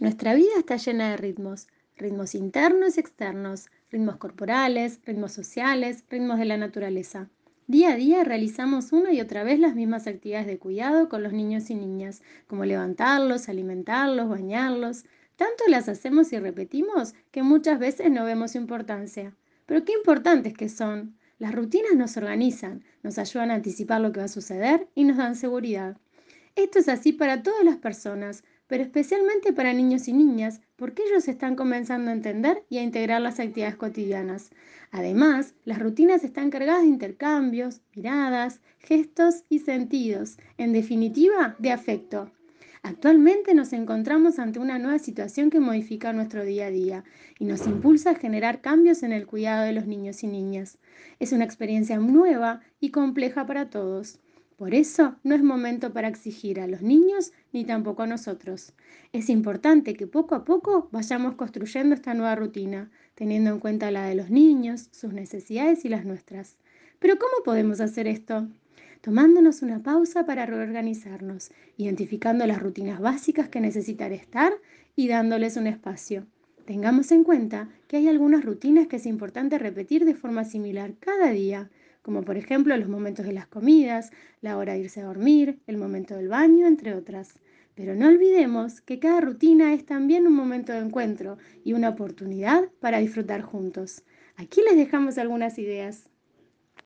Nuestra vida está llena de ritmos, ritmos internos y externos, ritmos corporales, ritmos sociales, ritmos de la naturaleza. Día a día realizamos una y otra vez las mismas actividades de cuidado con los niños y niñas, como levantarlos, alimentarlos, bañarlos. Tanto las hacemos y repetimos que muchas veces no vemos importancia. Pero qué importantes que son. Las rutinas nos organizan, nos ayudan a anticipar lo que va a suceder y nos dan seguridad. Esto es así para todas las personas, pero especialmente para niños y niñas, porque ellos están comenzando a entender y a integrar las actividades cotidianas. Además, las rutinas están cargadas de intercambios, miradas, gestos y sentidos, en definitiva, de afecto. Actualmente nos encontramos ante una nueva situación que modifica nuestro día a día y nos impulsa a generar cambios en el cuidado de los niños y niñas. Es una experiencia nueva y compleja para todos. Por eso no es momento para exigir a los niños ni tampoco a nosotros. Es importante que poco a poco vayamos construyendo esta nueva rutina, teniendo en cuenta la de los niños, sus necesidades y las nuestras. Pero ¿cómo podemos hacer esto? Tomándonos una pausa para reorganizarnos, identificando las rutinas básicas que necesitan estar y dándoles un espacio. Tengamos en cuenta que hay algunas rutinas que es importante repetir de forma similar cada día como por ejemplo los momentos de las comidas, la hora de irse a dormir, el momento del baño, entre otras. Pero no olvidemos que cada rutina es también un momento de encuentro y una oportunidad para disfrutar juntos. Aquí les dejamos algunas ideas.